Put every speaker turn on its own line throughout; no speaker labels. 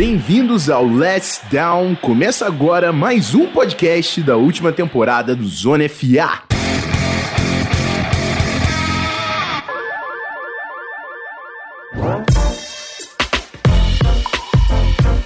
bem-vindos ao Let's Down. Começa agora mais um podcast da última temporada do Zona FA.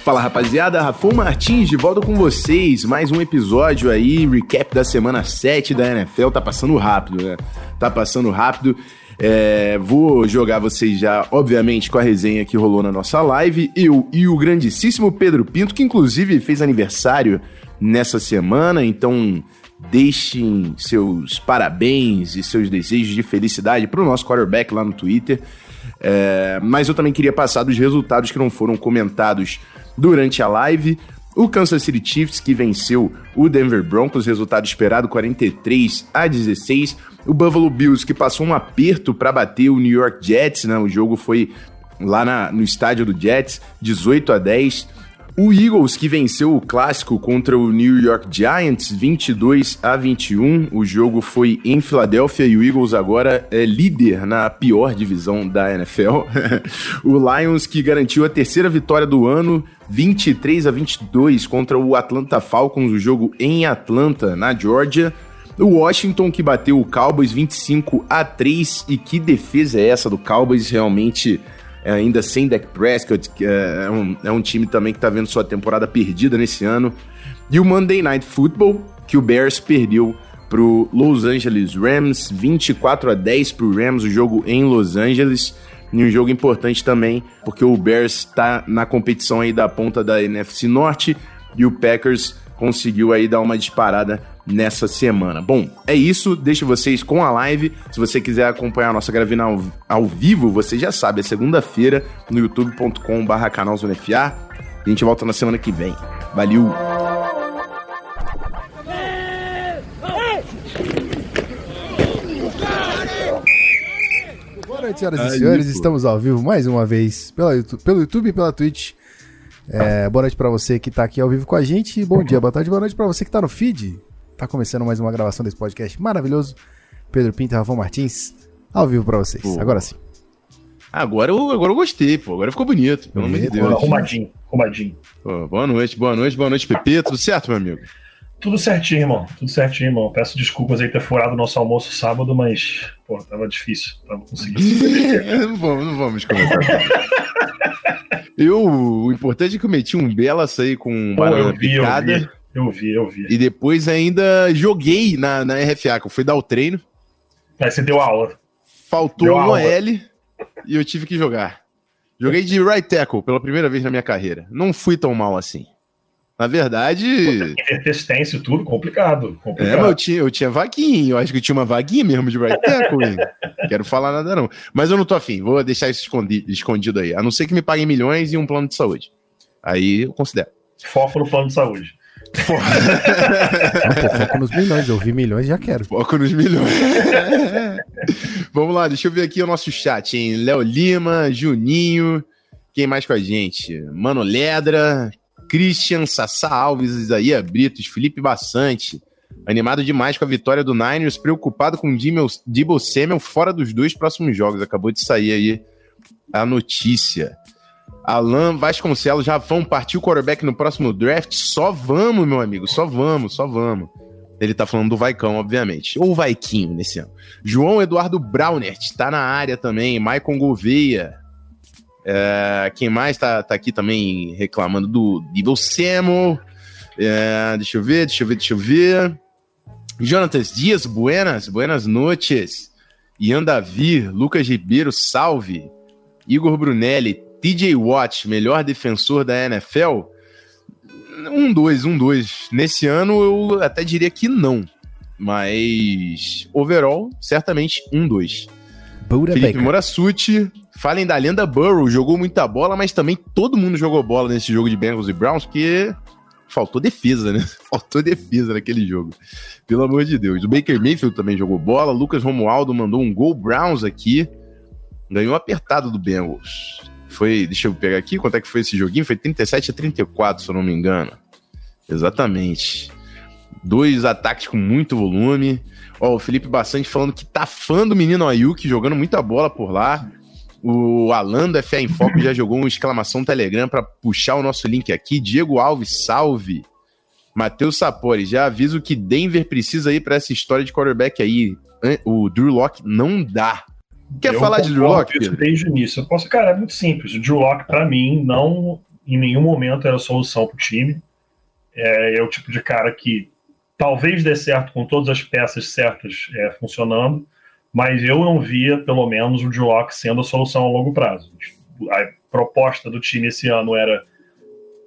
Fala rapaziada, Rafão Martins de volta com vocês. Mais um episódio aí, recap da semana 7 da NFL. Tá passando rápido, né? Tá passando rápido. É, vou jogar vocês já, obviamente, com a resenha que rolou na nossa live. Eu e o grandíssimo Pedro Pinto, que inclusive fez aniversário nessa semana, então deixem seus parabéns e seus desejos de felicidade para o nosso quarterback lá no Twitter. É, mas eu também queria passar dos resultados que não foram comentados durante a live. O Kansas City Chiefs, que venceu o Denver Broncos, resultado esperado 43 a 16. O Buffalo Bills, que passou um aperto para bater o New York Jets, né? O jogo foi lá na, no estádio do Jets, 18 a 10. O Eagles, que venceu o clássico contra o New York Giants, 22 a 21. O jogo foi em Filadélfia e o Eagles agora é líder na pior divisão da NFL. o Lions, que garantiu a terceira vitória do ano, 23 a 22 contra o Atlanta Falcons, o jogo em Atlanta, na Georgia. O Washington que bateu o Cowboys 25 a 3 e que defesa é essa do Cowboys realmente ainda sem Dak Prescott, que é, é um, é um time também que está vendo sua temporada perdida nesse ano. E o Monday Night Football, que o Bears perdeu para o Los Angeles Rams, 24 a 10 para o Rams, o jogo em Los Angeles. E um jogo importante também, porque o Bears está na competição aí da ponta da NFC Norte e o Packers conseguiu aí dar uma disparada nessa semana. Bom, é isso. Deixo vocês com a live. Se você quiser acompanhar a nossa gravina ao, ao vivo, você já sabe, é segunda-feira no youtube.com/barra canal Zona FA. A gente volta na semana que vem. Valeu!
Boa noite, senhoras e senhores. Estamos ao vivo mais uma vez pela, pelo YouTube e pela Twitch. É, boa noite para você que tá aqui ao vivo com a gente. Bom dia, boa tarde, boa noite para você que tá no feed. Tá começando mais uma gravação desse podcast maravilhoso. Pedro Pinto e Rafael Martins, ao vivo para vocês. Pô. Agora sim.
Agora eu, agora eu gostei, pô. Agora ficou bonito. Pelo amor de Deus.
Arrumadinho, arrumadinho.
Pô, boa noite, boa noite, boa noite, Pepe. Tudo certo, meu amigo?
Tudo certinho, irmão. Tudo certinho, irmão. Peço desculpas aí ter furado o nosso almoço sábado, mas, pô, tava difícil. Tava conseguindo.
não vamos, não vamos comentar. eu, o importante é que eu meti um belo açaí com banana
eu vi,
picada.
Eu vi, eu vi.
E depois ainda joguei na, na RFA, que eu fui dar o treino.
Aí você deu aula.
Faltou deu um aula. L e eu tive que jogar. Joguei de right tackle pela primeira vez na minha carreira. Não fui tão mal assim. Na verdade.
Persistência, tudo complicado, complicado. É,
mas eu tinha, eu tinha vaguinha. Eu acho que eu tinha uma vaguinha mesmo de right tackle. Quero falar nada, não. Mas eu não tô afim. Vou deixar isso escondido, escondido aí. A não ser que me paguem milhões e um plano de saúde. Aí eu considero.
Foco no plano de saúde.
Foco. pô, foco nos milhões. Eu vi milhões já quero.
Foco nos milhões. Vamos lá, deixa eu ver aqui o nosso chat, hein? Léo Lima, Juninho. Quem mais com a gente? Mano Ledra, Christian, Sassá Alves, Isaías Britos, Felipe Bassante. Animado demais com a vitória do Niners, preocupado com o Debo Samuel fora dos dois próximos jogos. Acabou de sair aí a notícia. Alan Vasconcelos, já vão partir o quarterback no próximo draft? Só vamos, meu amigo, só vamos, só vamos. Ele tá falando do Vaicão, obviamente. Ou Vaiquinho nesse ano. João Eduardo Braunert tá na área também. Maicon Gouveia. É, quem mais tá, tá aqui também reclamando do Devil Samuel? É, deixa eu ver, deixa eu ver, deixa eu ver. Jonatas Dias, buenas, buenas noches. Ian Davi, Lucas Ribeiro, salve. Igor Brunelli, TJ Watt, melhor defensor da NFL? Um, dois, um, dois. Nesse ano eu até diria que não. Mas overall, certamente um, dois. Buda Felipe Baker. Falem da lenda Burrow, jogou muita bola, mas também todo mundo jogou bola nesse jogo de Bengals e Browns, porque faltou defesa, né? Faltou defesa naquele jogo. Pelo amor de Deus. O Baker Mayfield também jogou bola, Lucas Romualdo mandou um gol Browns aqui, ganhou apertado do Bengals. Foi, deixa eu pegar aqui, quanto é que foi esse joguinho? Foi 37 a 34, se eu não me engano. Exatamente. Dois ataques com muito volume. Ó, o Felipe Bastante falando que tá fã do menino Ayuk, jogando muita bola por lá. O Alan da FA em Foco já jogou uma exclamação Telegram para puxar o nosso link aqui. Diego Alves, salve. Matheus Sapori, já aviso que Denver precisa ir para essa história de quarterback aí. O Drew Locke não dá. Quer
eu
falar de Drew Locke?
Desde o início. Eu posso, cara, é muito simples. O Drew Locke, para mim, não em nenhum momento era a solução para o time. É, é, o tipo de cara que talvez dê certo com todas as peças certas é, funcionando, mas eu não via, pelo menos, o Drew Locke sendo a solução a longo prazo. A proposta do time esse ano era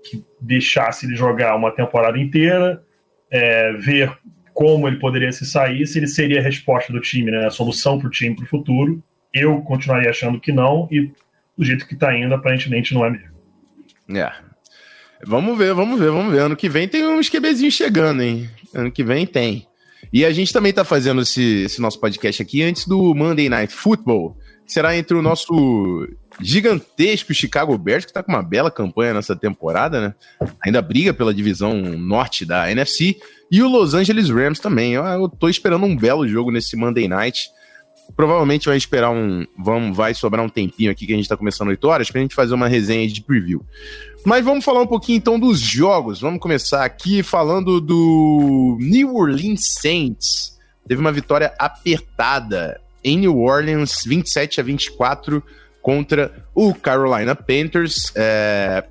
que deixasse ele jogar uma temporada inteira, é, ver como ele poderia se sair, se ele seria a resposta do time, né, a solução para o time para o futuro. Eu continuaria achando que não, e do jeito que está indo, aparentemente não é mesmo.
É. Vamos ver, vamos ver, vamos ver. Ano que vem tem uns QBzinhos chegando, hein? Ano que vem tem. E a gente também tá fazendo esse, esse nosso podcast aqui antes do Monday Night Football, que será entre o nosso gigantesco Chicago Bears, que tá com uma bela campanha nessa temporada, né? Ainda briga pela divisão norte da NFC, e o Los Angeles Rams também. Eu, eu tô esperando um belo jogo nesse Monday Night. Provavelmente vai esperar um. Vamos, vai sobrar um tempinho aqui que a gente tá começando 8 horas pra gente fazer uma resenha de preview. Mas vamos falar um pouquinho então dos jogos. Vamos começar aqui falando do New Orleans Saints. Teve uma vitória apertada em New Orleans, 27 a 24 contra o Carolina Panthers. É,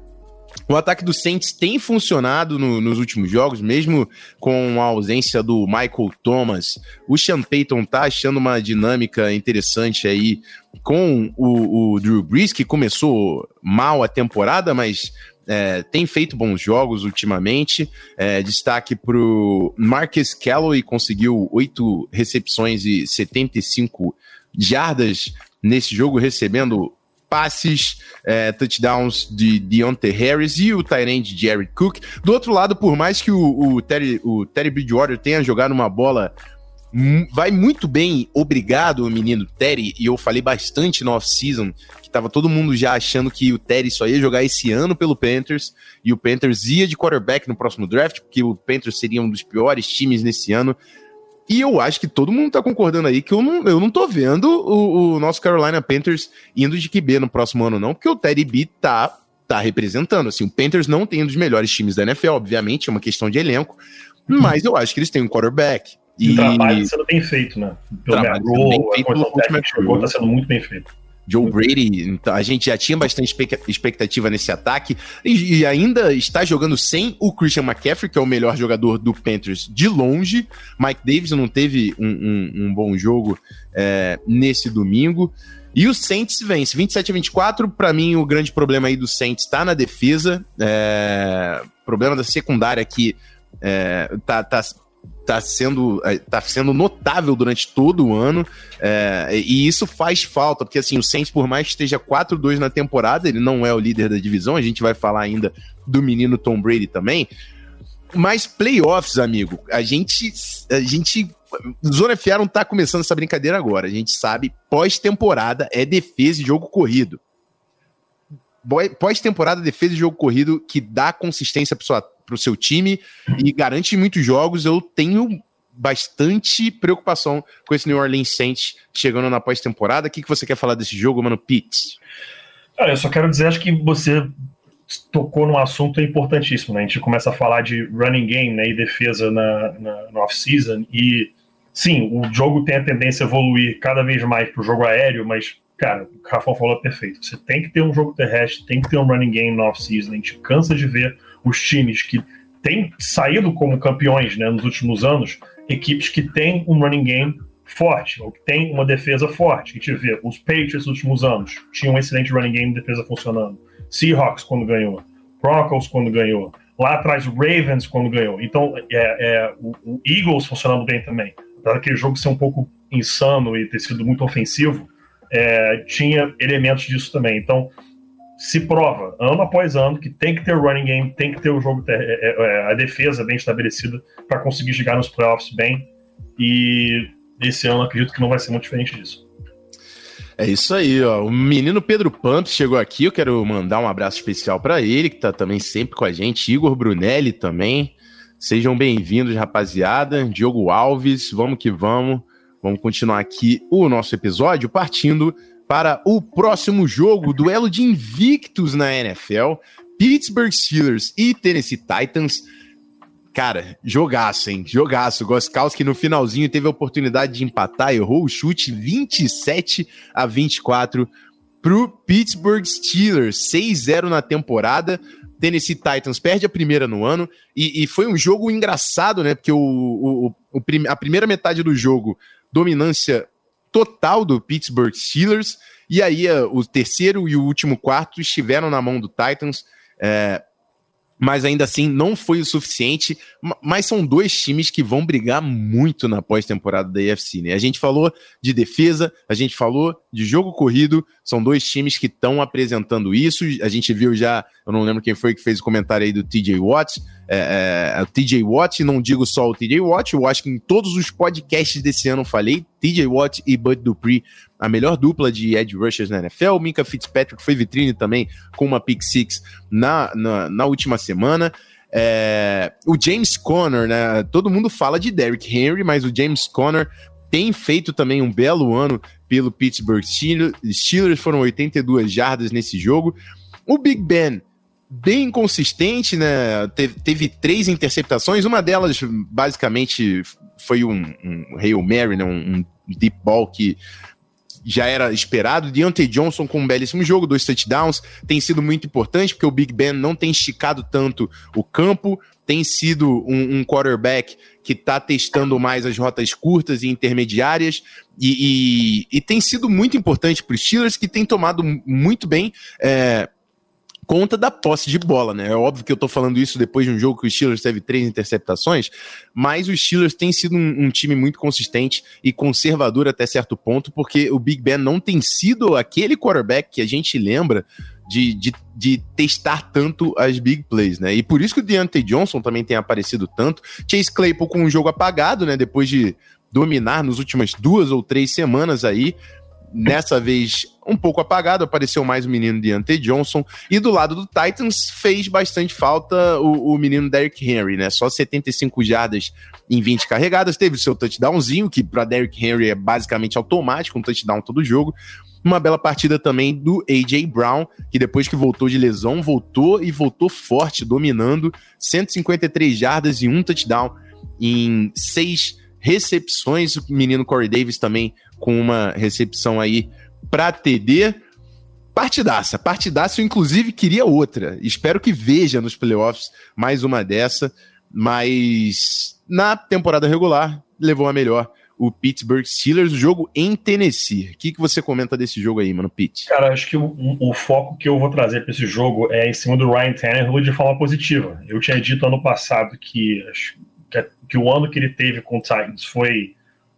o ataque do Saints tem funcionado no, nos últimos jogos, mesmo com a ausência do Michael Thomas. O Sean Payton tá achando uma dinâmica interessante aí com o, o Drew Brees, que começou mal a temporada, mas é, tem feito bons jogos ultimamente. É, destaque para o Marcus Calloway, conseguiu oito recepções e 75 jardas nesse jogo, recebendo passes, é, touchdowns de Deontay Harris e o Tyrande Jared Cook. Do outro lado, por mais que o, o, Terry, o Terry Bridgewater tenha jogado uma bola vai muito bem, obrigado, menino Terry, e eu falei bastante no off-season, que tava todo mundo já achando que o Terry só ia jogar esse ano pelo Panthers, e o Panthers ia de quarterback no próximo draft, porque o Panthers seria um dos piores times nesse ano, e eu acho que todo mundo tá concordando aí que eu não, eu não tô vendo o, o nosso Carolina Panthers indo de QB no próximo ano, não, porque o Teddy B tá, tá representando. Assim, o Panthers não tem um dos melhores times da NFL, obviamente, é uma questão de elenco, mas eu acho que eles têm um quarterback.
E o trabalho tá sendo bem feito, né? Pelo trabalho Matt bem feito, a tá sendo muito bem feito.
Joe Brady, então, a gente já tinha bastante expectativa nesse ataque e, e, ainda está jogando sem o Christian McCaffrey, que é o melhor jogador do Panthers de longe. Mike Davis não teve um, um, um bom jogo é, nesse domingo. E o Saints vence 27 a 24. Para mim, o grande problema aí do Saints está na defesa. É, problema da secundária que é, tá, tá tá sendo, é, tá sendo notável durante todo o ano, é, e isso faz falta, porque assim, o Saints, por mais que esteja 4-2 na temporada, ele não é o líder da divisão, a gente vai falar ainda do menino Tom Brady também, mas playoffs, amigo, a gente, a gente Zona FA não tá começando essa brincadeira agora. A gente sabe, pós-temporada é defesa e jogo corrido. Pós-temporada, defesa e jogo corrido que dá consistência sua para o seu time e garante muitos jogos. Eu tenho bastante preocupação com esse New Orleans Saints chegando na pós-temporada. O que, que você quer falar desse jogo, mano?
Cara, eu só quero dizer, acho que você tocou num assunto importantíssimo, né? A gente começa a falar de running game né, e defesa na, na, no off-season e sim, o jogo tem a tendência a evoluir cada vez mais para o jogo aéreo, mas, cara, o Rafa falou perfeito. Você tem que ter um jogo terrestre, tem que ter um running game no off-season. A gente cansa de ver os times que têm saído como campeões né, nos últimos anos, equipes que têm um running game forte, ou que tem uma defesa forte. A gente vê os Patriots nos últimos anos tinham um excelente running game defesa funcionando. Seahawks quando ganhou, Broncos quando ganhou, lá atrás o Ravens quando ganhou. Então é, é o, o, Eagles funcionando bem também. Apesar daquele jogo ser um pouco insano e ter sido muito ofensivo, é, tinha elementos disso também. Então se prova, ano após ano, que tem que ter o running game, tem que ter o jogo, é, é, é, a defesa bem estabelecida para conseguir chegar nos playoffs bem. E esse ano acredito que não vai ser muito diferente disso.
É isso aí, ó. O menino Pedro Pamps chegou aqui. Eu quero mandar um abraço especial para ele, que tá também sempre com a gente. Igor Brunelli também. Sejam bem-vindos, rapaziada. Diogo Alves, vamos que vamos. Vamos continuar aqui o nosso episódio partindo para o próximo jogo, duelo de invictos na NFL, Pittsburgh Steelers e Tennessee Titans. Cara, jogaço, hein? Jogaço. Goskowski no finalzinho teve a oportunidade de empatar, errou o chute 27 a 24 pro Pittsburgh Steelers, 6-0 na temporada. Tennessee Titans perde a primeira no ano e, e foi um jogo engraçado, né? Porque o, o, o, a primeira metade do jogo, dominância total do Pittsburgh Steelers, e aí o terceiro e o último quarto estiveram na mão do Titans. É, mas ainda assim não foi o suficiente. Mas são dois times que vão brigar muito na pós-temporada da AFC, né? A gente falou de defesa, a gente falou de jogo corrido, são dois times que estão apresentando isso. A gente viu já, eu não lembro quem foi que fez o comentário aí do TJ Watt. É, é, o TJ Watt, não digo só o TJ Watt, eu acho que em todos os podcasts desse ano falei, TJ Watt e Bud Dupree, a melhor dupla de edge rushers na NFL. Minka Fitzpatrick foi vitrine também com uma pick six na, na, na última semana. É, o James Conner, né? Todo mundo fala de Derrick Henry, mas o James Conner tem feito também um belo ano pelo Pittsburgh Steelers. Foram 82 jardas nesse jogo. O Big Ben bem consistente, né? Teve, teve, três interceptações, uma delas basicamente foi um, um Hail Mary, né? um, um deep ball que já era esperado. Deontay Johnson com um belíssimo jogo, dois touchdowns, tem sido muito importante porque o Big Ben não tem esticado tanto o campo, tem sido um, um quarterback que está testando mais as rotas curtas e intermediárias e, e, e tem sido muito importante para os Steelers que tem tomado muito bem é, conta da posse de bola, né? É óbvio que eu tô falando isso depois de um jogo que o Steelers teve três interceptações, mas o Steelers tem sido um, um, time muito consistente e conservador até certo ponto, porque o Big Ben não tem sido aquele quarterback que a gente lembra de, de, de testar tanto as big plays, né? E por isso que o Deontay Johnson também tem aparecido tanto. Chase Claypool com um jogo apagado, né? Depois de dominar nas últimas duas ou três semanas aí, Nessa vez, um pouco apagado, apareceu mais o menino Deontay Johnson. E do lado do Titans, fez bastante falta o, o menino Derrick Henry, né? Só 75 jardas em 20 carregadas. Teve o seu touchdownzinho, que para Derrick Henry é basicamente automático, um touchdown todo jogo. Uma bela partida também do A.J. Brown, que depois que voltou de lesão, voltou e voltou forte, dominando 153 jardas e um touchdown em seis recepções. O menino Corey Davis também com uma recepção aí para TD. Partidaça, partidaça, eu inclusive queria outra. Espero que veja nos playoffs mais uma dessa, mas na temporada regular levou a melhor o Pittsburgh Steelers, o jogo em Tennessee. O que, que você comenta desse jogo aí, mano, Pete?
Cara, acho que o, o foco que eu vou trazer para esse jogo é em cima do Ryan Tannehill de forma positiva. Eu tinha dito ano passado que, que, que o ano que ele teve com o Titans foi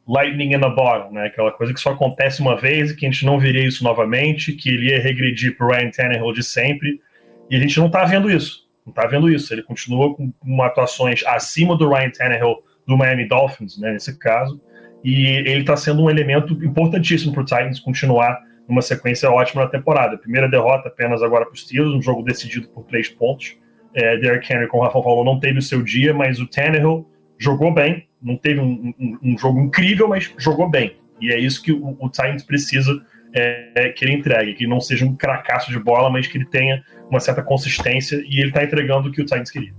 lightning in a bottle, né? Aquela coisa que só acontece uma vez e que a gente não viria isso novamente, que ele ia regredir para o Ryan Tannehill de sempre. E a gente não está vendo isso. Não está vendo isso. Ele continua com, com atuações acima do Ryan Tannehill do Miami Dolphins, né, nesse caso. E ele está sendo um elemento importantíssimo para o Titans continuar numa sequência ótima na temporada. Primeira derrota apenas agora para os Steelers, um jogo decidido por três pontos. É, Derrick Henry, como o Rafa falou, não teve o seu dia, mas o Tannehill jogou bem, não teve um, um, um, jogo incrível, mas jogou bem. E é isso que o, o Titans precisa é, é, que ele entregue, que não seja um cracaço de bola, mas que ele tenha uma certa consistência e ele está entregando o que o Titans queria.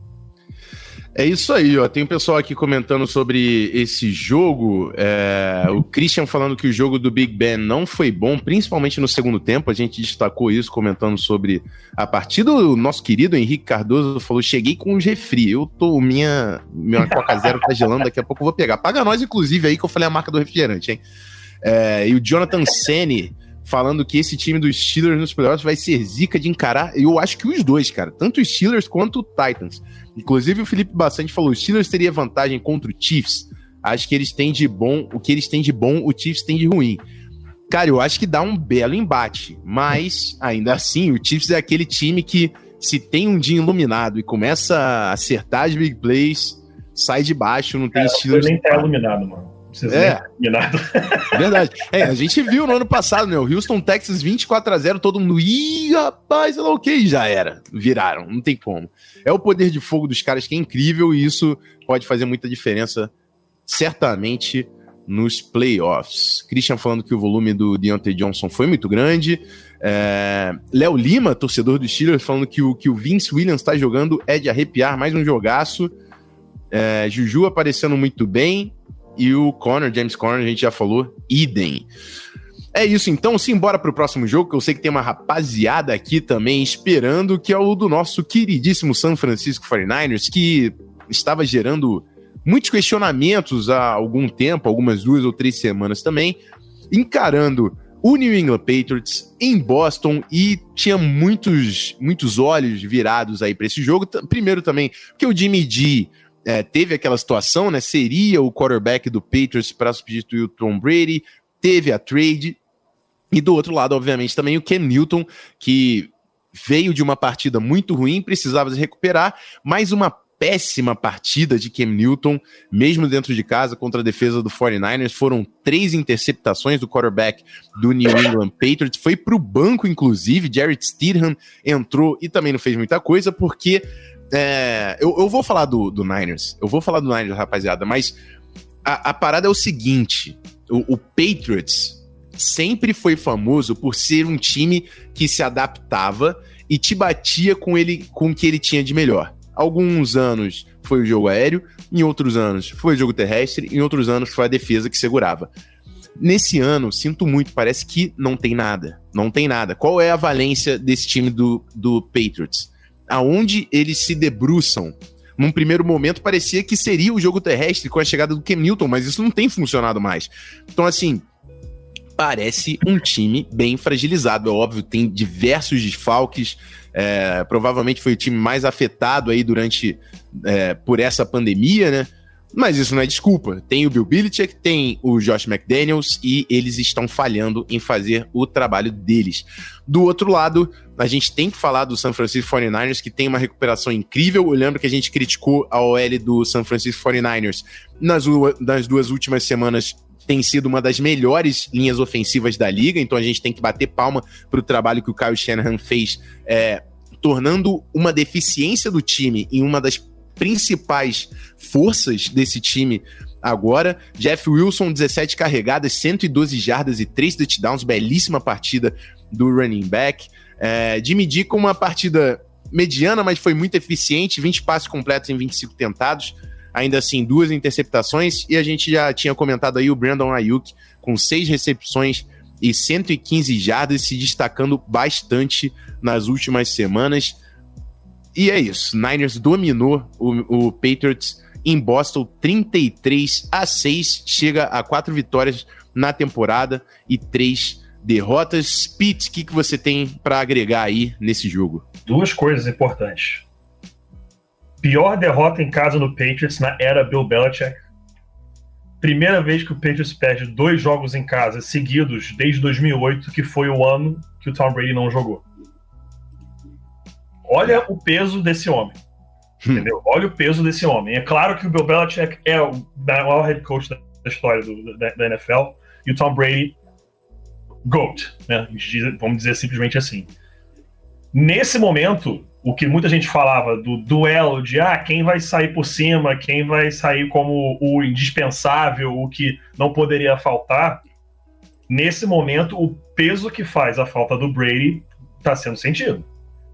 É isso aí, ó. Tem um pessoal aqui comentando sobre esse jogo. É... O Christian falando que o jogo do Big Ben não foi bom, principalmente no segundo tempo. A gente destacou isso comentando sobre a partida. O nosso querido Henrique Cardoso falou: cheguei com um refri. Eu tô. Minha, minha Coca Zero tá gelando, daqui a pouco eu vou pegar. Paga nós, inclusive, aí que eu falei a marca do refrigerante, hein? É... E o Jonathan Sene falando que esse time dos Steelers nos playoffs vai ser zica de encarar. Eu acho que os dois, cara. Tanto os Steelers quanto o Titans. Inclusive, o Felipe Bastante falou: os Steelers teria vantagem contra o Chiefs. Acho que eles têm de bom, o que eles têm de bom, o Chiefs tem de ruim. Cara, eu acho que dá um belo embate, mas ainda assim, o Chiefs é aquele time que, se tem um dia iluminado e começa a acertar as big plays, sai de baixo, não tem é, Steelers.
nem tá iluminado, mano.
Vocês é. Verdade. É, a gente viu no ano passado, né? O Houston, Texas 24 a 0 todo mundo. Ih, rapaz, sei lá o que, já era. Viraram, não tem como. É o poder de fogo dos caras que é incrível e isso pode fazer muita diferença, certamente, nos playoffs. Christian falando que o volume do Deontay Johnson foi muito grande. É... Léo Lima, torcedor do Steelers, falando que o, que o Vince Williams está jogando é de arrepiar, mais um jogaço. É... Juju aparecendo muito bem. E o Connor, James Connor, a gente já falou, idem. É isso então, simbora pro próximo jogo, que eu sei que tem uma rapaziada aqui também esperando, que é o do nosso queridíssimo San Francisco 49ers, que estava gerando muitos questionamentos há algum tempo, algumas duas ou três semanas também, encarando o New England Patriots em Boston e tinha muitos, muitos olhos virados aí para esse jogo. Primeiro também, porque o Jimmy G é, teve aquela situação, né? Seria o quarterback do Patriots para substituir o Tom Brady, teve a trade. E do outro lado, obviamente, também o Ken Newton, que veio de uma partida muito ruim, precisava se recuperar, mais uma péssima partida de Cam Newton, mesmo dentro de casa, contra a defesa do 49ers. Foram três interceptações do quarterback do New England Patriots. Foi para o banco, inclusive. Jared Stidham entrou e também não fez muita coisa, porque. É, eu, eu, vou falar do, do, Niners. Eu vou falar do Niners, rapaziada, mas a, a parada é o seguinte: o, o Patriots sempre foi famoso por ser um time que se adaptava e te batia com ele com o que ele tinha de melhor. Alguns anos foi o jogo aéreo, em outros anos foi o jogo terrestre, em outros anos foi a defesa que segurava. Nesse ano, sinto muito, parece que não tem nada. Não tem nada. Qual é a valência desse time do, do Patriots? Aonde eles se debruçam? Num primeiro momento, parecia que seria o jogo terrestre com a chegada do Cam Newton, mas isso não tem funcionado mais. Então, assim, parece um time bem fragilizado. É óbvio, tem diversos desfalques, é, provavelmente foi o time mais afetado aí durante é, por essa pandemia, né? Mas isso não é desculpa. Tem o Bill Belichick, tem o Josh McDaniels e eles estão falhando em fazer o trabalho deles. Do outro lado, a gente tem que falar do San Francisco 49ers, que tem uma recuperação incrível. Eu lembro que a gente criticou a OL do San Francisco 49ers nas, nas duas últimas semanas tem sido uma das melhores linhas ofensivas da liga, então a gente tem que bater palma para o trabalho que o Kyle Shanahan fez, é, tornando uma deficiência do time em uma das principais forças desse time agora. Jeff Wilson, 17 carregadas, 112 jardas e 3 touchdowns, belíssima partida do running back. É, Jimmy D com uma partida mediana, mas foi muito eficiente, 20 passes completos em 25 tentados ainda assim, duas interceptações, e a gente já tinha comentado aí o Brandon Ayuk com seis recepções e 115 jardas, se destacando bastante nas últimas semanas. E é isso, Niners dominou o, o Patriots em Boston 33 a 6, chega a quatro vitórias na temporada e três derrotas. Pete, o que, que você tem para agregar aí nesse jogo?
Duas coisas importantes. Pior derrota em casa no Patriots na era Bill Belichick. Primeira vez que o Patriots perde dois jogos em casa seguidos desde 2008, que foi o ano que o Tom Brady não jogou. Olha o peso desse homem. Hum. Entendeu? Olha o peso desse homem. É claro que o Bill Belichick é o maior head coach da história do, da, da, NFL e o Tom Brady, GOAT. Né? Vamos dizer simplesmente assim. Nesse momento, o que muita gente falava do duelo de ah, quem vai sair por cima, quem vai sair como o indispensável, o que não poderia faltar, nesse momento o peso que faz a falta do Brady está sendo sentido.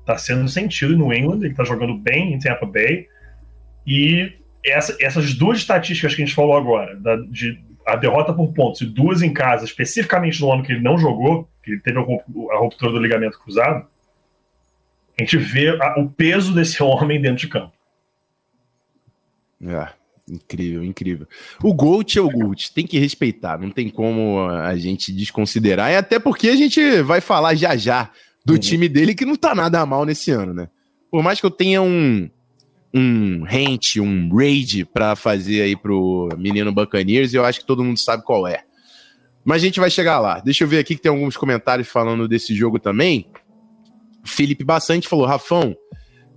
Está sendo sentido no England, ele está jogando bem em Tampa Bay. E essa, essas duas estatísticas que a gente falou agora, da, de a derrota por pontos e duas em casa, especificamente no ano que ele não jogou, que ele teve a ruptura do ligamento cruzado, a gente vê a, o peso desse homem dentro de campo.
É, incrível, incrível. O Gold é o Gold, tem que respeitar, não tem como a gente desconsiderar, e até porque a gente vai falar já já do uhum. time dele que não tá nada mal nesse ano, né? Por mais que eu tenha um um rant, um raid para fazer aí pro menino Buccaneers, eu acho que todo mundo sabe qual é. Mas a gente vai chegar lá. Deixa eu ver aqui que tem alguns comentários falando desse jogo também. Felipe Bastante falou, Rafão,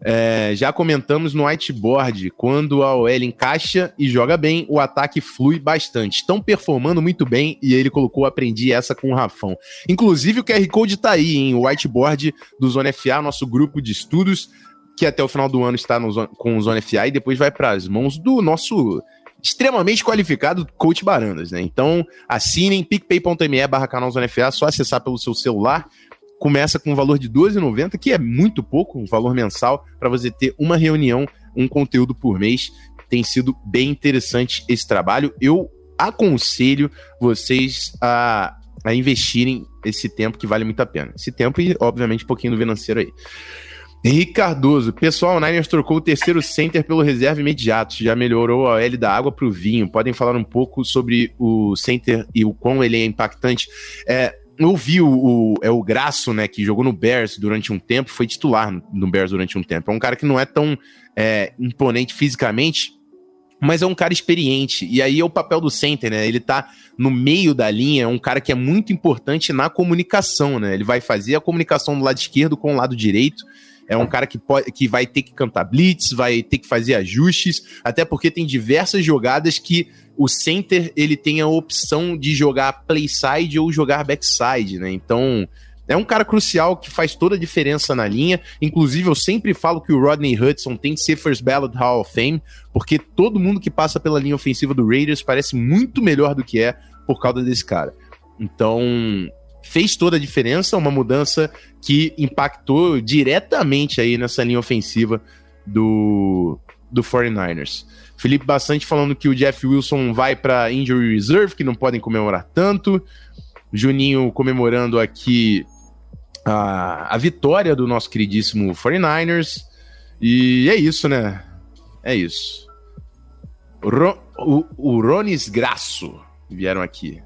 é, já comentamos no whiteboard, quando a OL encaixa e joga bem, o ataque flui bastante. Estão performando muito bem e ele colocou, aprendi essa com o Rafão. Inclusive o QR Code está aí, em o whiteboard do Zona FA, nosso grupo de estudos, que até o final do ano está no, com o Zona FA e depois vai para as mãos do nosso extremamente qualificado, coach Barandas, né? Então, assinem picpay.me barra canal Zona FA, só acessar pelo seu celular. Começa com um valor de R$12,90, que é muito pouco, um valor mensal, para você ter uma reunião, um conteúdo por mês. Tem sido bem interessante esse trabalho. Eu aconselho vocês a, a investirem esse tempo que vale muito a pena. Esse tempo e, obviamente, um pouquinho do financeiro aí. Henrique Cardoso, pessoal, o Niners trocou o terceiro center pelo reserva imediato, já melhorou a L da água para o vinho. Podem falar um pouco sobre o center e o quão ele é impactante. É, eu vi o, o, é o Graço, né, que jogou no Bears durante um tempo, foi titular no, Bears durante um tempo. É um cara que não é tão é, imponente fisicamente, mas é um cara experiente. E aí é o papel do center, né? Ele tá no meio da linha, é um cara que é muito importante na comunicação, né? Ele vai fazer a comunicação do lado esquerdo com o lado direito. É um cara que, pode, que vai ter que cantar blitz, vai ter que fazer ajustes, até porque tem diversas jogadas que o center ele tem a opção de jogar playside ou jogar backside, né? Então, é um cara crucial que faz toda a diferença na linha. Inclusive, eu sempre falo que o Rodney Hudson tem que ser First Ballot Hall of Fame, porque todo mundo que passa pela linha ofensiva do Raiders parece muito melhor do que é por causa desse cara. Então, fez toda a diferença, uma mudança que impactou diretamente aí nessa linha ofensiva do, do 49ers. Felipe Bastante falando que o Jeff Wilson vai para injury reserve, que não podem comemorar tanto. Juninho comemorando aqui a, a vitória do nosso queridíssimo 49ers. E é isso, né? É isso. O, o Ronis Graço vieram aqui.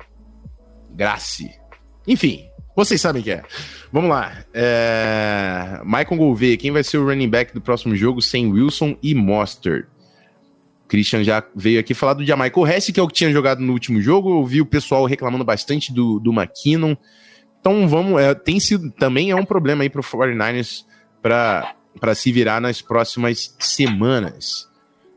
Grace. Enfim, vocês sabem que é. Vamos lá. É... Michael Gouveia, quem vai ser o running back do próximo jogo sem Wilson e Mostert? Christian já veio aqui falar do Jamaica Hess, que é o que tinha jogado no último jogo. Eu vi o pessoal reclamando bastante do, do McKinnon. Então vamos, é, tem sido, também é um problema aí para o 49ers para se virar nas próximas semanas.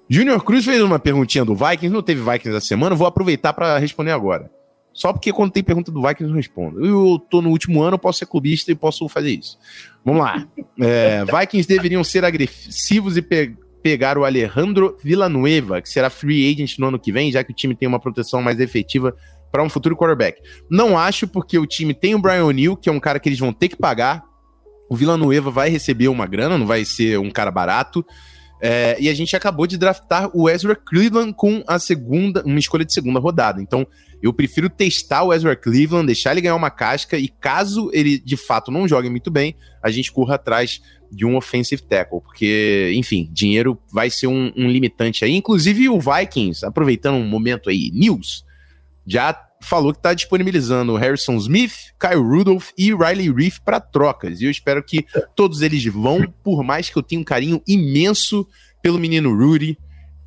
Junior Cruz fez uma perguntinha do Vikings, não teve Vikings essa semana, vou aproveitar para responder agora. Só porque quando tem pergunta do Vikings eu respondo. Eu tô no último ano, eu posso ser clubista e posso fazer isso. Vamos lá. É, Vikings deveriam ser agressivos e pe pegar o Alejandro Villanueva, que será free agent no ano que vem, já que o time tem uma proteção mais efetiva para um futuro quarterback. Não acho, porque o time tem o Brian O'Neill, que é um cara que eles vão ter que pagar. O Villanueva vai receber uma grana, não vai ser um cara barato. É, e a gente acabou de draftar o Ezra Cleveland com a segunda, uma escolha de segunda rodada. Então, eu prefiro testar o Ezra Cleveland, deixar ele ganhar uma casca e caso ele de fato não jogue muito bem, a gente corra atrás de um offensive tackle, porque, enfim, dinheiro vai ser um, um limitante aí. Inclusive o Vikings, aproveitando um momento aí, news, já falou que está disponibilizando Harrison Smith, Kyle Rudolph e Riley Reef para trocas. E eu espero que todos eles vão, por mais que eu tenha um carinho imenso pelo menino Rudy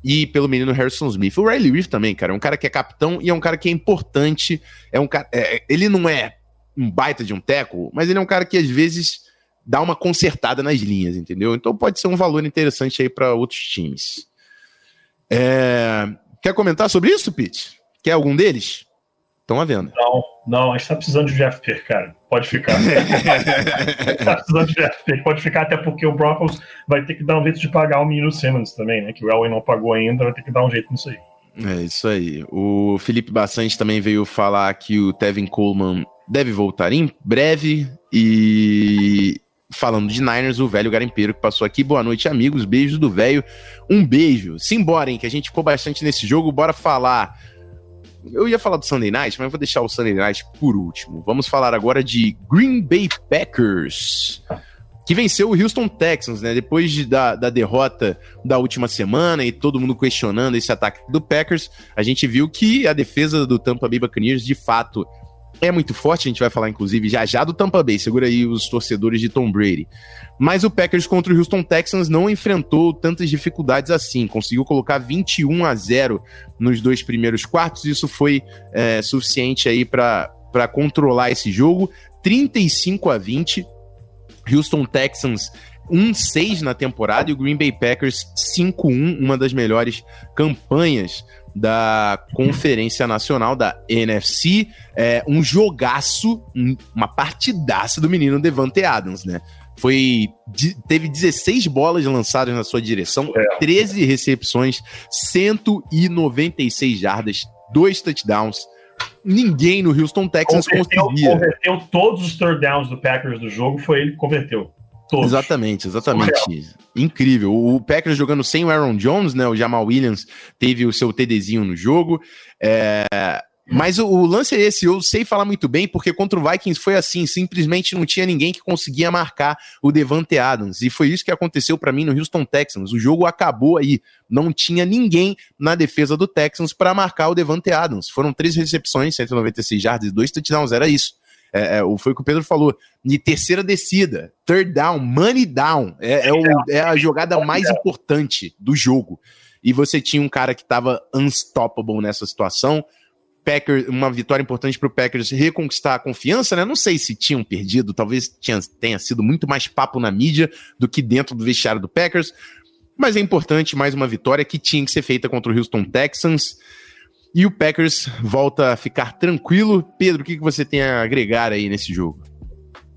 e pelo menino Harrison Smith. O Riley Reef também, cara, é um cara que é capitão e é um cara que é importante. É um cara, é, ele não é um baita de um teco, mas ele é um cara que às vezes dá uma consertada nas linhas, entendeu? Então pode ser um valor interessante aí para outros times. É... Quer comentar sobre isso, Pete? Quer algum deles? Estão à venda.
Não, não, a gente tá precisando de GFP, cara. Pode ficar. tá precisando de GFP, pode ficar, até porque o Broncos vai ter que dar um jeito de pagar o menino Simmons também, né? Que o Elway não pagou ainda, vai ter que dar um jeito nisso aí.
É isso aí. O Felipe Bassante também veio falar que o Tevin Coleman deve voltar em breve. E falando de Niners, o velho garimpeiro que passou aqui. Boa noite, amigos. Beijos do velho. Um beijo. Simbora, hein, que a gente ficou bastante nesse jogo. Bora falar eu ia falar do Sunday Night, mas vou deixar o Sunday Night por último. Vamos falar agora de Green Bay Packers, que venceu o Houston Texans, né? Depois de, da, da derrota da última semana e todo mundo questionando esse ataque do Packers, a gente viu que a defesa do Tampa Bay Buccaneers de fato é muito forte, a gente vai falar inclusive já já do Tampa Bay, segura aí os torcedores de Tom Brady. Mas o Packers contra o Houston Texans não enfrentou tantas dificuldades assim, conseguiu colocar 21 a 0 nos dois primeiros quartos, isso foi é, suficiente aí para controlar esse jogo, 35 a 20. Houston Texans 1-6 na temporada e o Green Bay Packers 5-1, uma das melhores campanhas da Conferência Nacional da NFC. É, um jogaço, uma partidaça do menino Devante Adams, né? Foi, teve 16 bolas lançadas na sua direção, é. 13 recepções, 196 jardas, dois touchdowns. Ninguém no Houston Texans converteu, conseguia.
Converteu todos os third downs do Packers do jogo, foi ele que converteu. Todos.
Exatamente, exatamente. Surreal. Incrível. O Packers jogando sem o Aaron Jones, né? O Jamal Williams teve o seu TDzinho no jogo. É... Mas o, o, lance é esse, eu sei falar muito bem, porque contra o Vikings foi assim, simplesmente não tinha ninguém que conseguia marcar o Devante Adams, e foi isso que aconteceu para mim no Houston Texans. O jogo acabou aí, não tinha ninguém na defesa do Texans para marcar o Devante Adams. Foram três recepções, 196 jardas e dois touchdowns, era isso. É, é, foi o que o Pedro falou. De terceira descida, third down, money down. É, é, o, é a jogada mais importante do jogo. E você tinha um cara que estava unstoppable nessa situação. Packers, uma vitória importante para o Packers reconquistar a confiança, né? Não sei se tinham perdido, talvez tinha, tenha sido muito mais papo na mídia do que dentro do vestiário do Packers. Mas é importante mais uma vitória que tinha que ser feita contra o Houston Texans. E o Packers volta a ficar tranquilo. Pedro, o que, que você tem a agregar aí nesse jogo?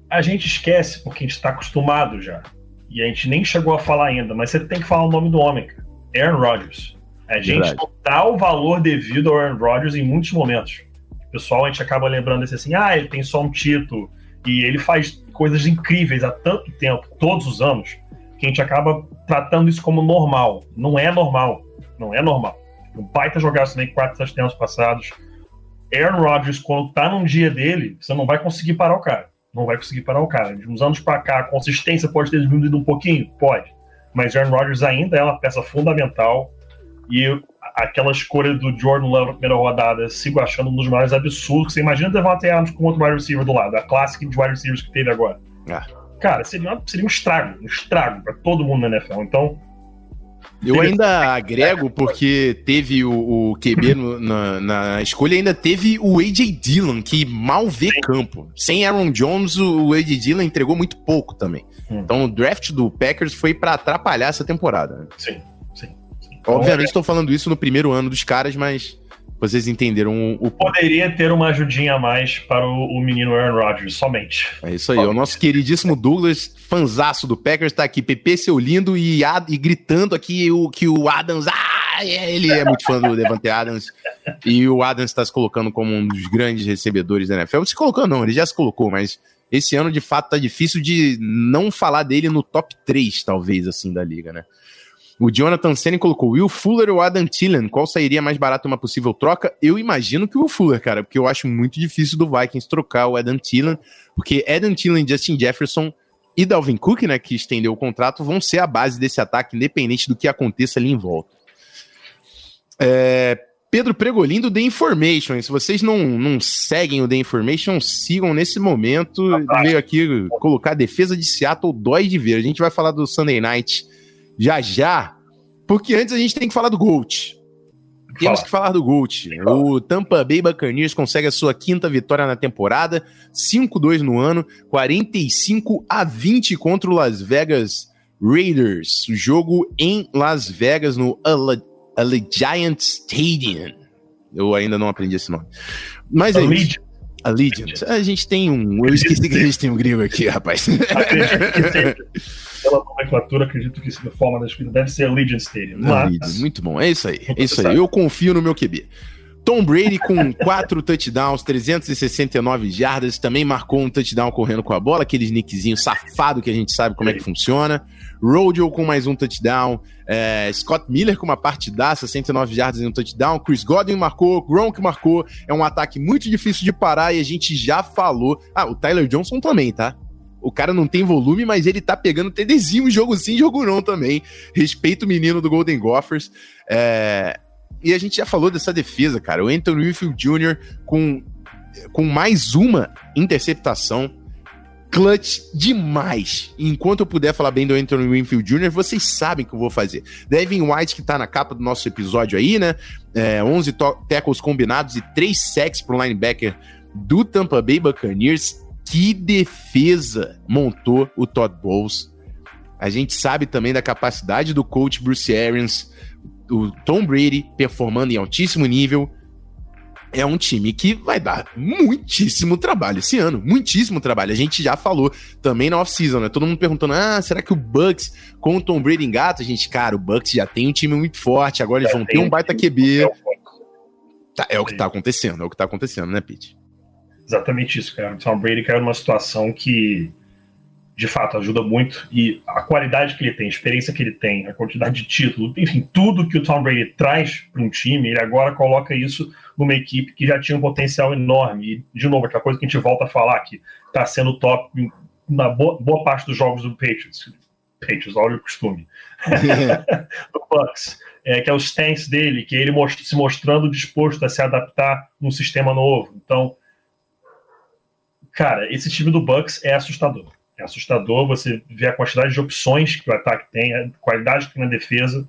A gente esquece, porque a gente está acostumado já. E a gente nem chegou a falar ainda, mas você tem que falar o nome do homem, cara. Aaron Rodgers. A gente Verdade. não dá o valor devido ao Aaron Rodgers em muitos momentos. O pessoal, a gente acaba lembrando esse assim, ah, ele tem só um título. E ele faz coisas incríveis há tanto tempo, todos os anos, que a gente acaba tratando isso como normal. Não é normal. Não é normal um baita jogar também quatro touchdowns passados. Aaron Rodgers, quando tá num dia dele, você não vai conseguir parar o cara. Não vai conseguir parar o cara. De uns anos para cá, a consistência pode ter diminuído um pouquinho? Pode. Mas Aaron Rodgers ainda é uma peça fundamental. E aquela escolha do Jordan Love na primeira rodada, sigo achando um dos maiores absurdos. Você imagina Devante Adams com outro wide receiver do lado, a clássica de wide receivers que teve agora. Ah. Cara, seria, seria um estrago, um estrago para todo mundo na NFL. Então,
eu ainda agrego, porque teve o, o QB no, na, na, escolha, ainda teve o A.J. Dillon, que mal vê Sim. campo. Sem Aaron Jones, o A.J. Dillon entregou muito pouco também. Hum. Então o draft do Packers foi para atrapalhar essa temporada. Né?
Sim.
Obviamente estou falando isso no primeiro ano dos caras, mas vocês entenderam o.
Poderia ter uma ajudinha a mais para o, o menino Aaron Rodgers, somente.
É isso aí. O nosso queridíssimo Douglas, fanzaço do Packers, está aqui, PP seu lindo, e, e gritando aqui o, que o Adams. Ah, é, ele é muito fã do Devante Adams. E o Adams está se colocando como um dos grandes recebedores da NFL. Não se colocou, não, ele já se colocou, mas esse ano de fato tá difícil de não falar dele no top 3, talvez, assim, da liga, né? O Jonathan Senna colocou Will Fuller ou Adam Thielen? Qual sairia mais barato uma possível troca? Eu imagino que o Will Fuller, cara, porque eu acho muito difícil do Vikings trocar o Adam Thielen, porque Adam Thielen, Justin Jefferson e Dalvin Cook, né, que estendeu o contrato, vão ser a base desse ataque, independente do que aconteça ali em volta. É, Pedro Pregolin do The Information. Se vocês não, não seguem o The Information, sigam nesse momento. Veio aqui colocar a defesa de Seattle dói de ver. A gente vai falar do Sunday Night já já, porque antes a gente tem que falar do Gold. Temos Fala. que falar do Gold. O Tampa Bay Buccaneers consegue a sua quinta vitória na temporada, 5-2 no ano, 45 a 20 contra o Las Vegas Raiders. O jogo em Las Vegas no Allegiant Stadium. Eu ainda não aprendi esse nome. Mas é Allegiant. Allegiant. A gente tem um. Eu esqueci que a gente tem um gringo aqui, rapaz
pela nomenclatura, acredito que a forma da escrita deve ser Legion Stadium.
Mas... Muito bom, é isso aí. É isso aí. Eu confio no meu QB. Tom Brady com quatro touchdowns, 369 jardas, também marcou um touchdown correndo com a bola, aquele nickzinho safado que a gente sabe como é que funciona. Rodeo com mais um touchdown, é, Scott Miller com uma partidaça, 109 jardas e um touchdown, Chris Godwin marcou, Gronk marcou, é um ataque muito difícil de parar e a gente já falou. Ah, o Tyler Johnson também, tá? O cara não tem volume, mas ele tá pegando TDzinho, jogo sim, jogo não também. Respeito o menino do Golden Gophers. É... E a gente já falou dessa defesa, cara. O Anthony Winfield Jr. com, com mais uma interceptação. Clutch demais. Enquanto eu puder falar bem do Anthony Winfield Jr., vocês sabem que eu vou fazer. Devin White, que tá na capa do nosso episódio aí, né? É, 11 tackles combinados e 3 sacks pro linebacker do Tampa Bay Buccaneers que defesa montou o Todd Bowles. A gente sabe também da capacidade do coach Bruce Arians. o Tom Brady performando em altíssimo nível, é um time que vai dar muitíssimo trabalho esse ano, muitíssimo trabalho. A gente já falou também na off-season, né? Todo mundo perguntando: ah, será que o Bucks com o Tom Brady engata? Gente, cara, o Bucks já tem um time muito forte, agora eles vão ter um baita QB. Tá, é o que tá acontecendo, é o que tá acontecendo, né, Pete?
Exatamente isso, cara. O Tom Brady caiu numa situação que de fato ajuda muito e a qualidade que ele tem, a experiência que ele tem, a quantidade de título, enfim, tudo que o Tom Brady traz para um time, ele agora coloca isso numa equipe que já tinha um potencial enorme. E, de novo, aquela coisa que a gente volta a falar, que está sendo top na boa, boa, parte dos jogos do Patriots. Patriots, olha o costume. do Bucks. É, que é o stance dele, que é ele most se mostrando disposto a se adaptar num sistema novo. Então, cara, esse time do Bucks é assustador é assustador você ver a quantidade de opções que o ataque tem, a qualidade que tem na defesa.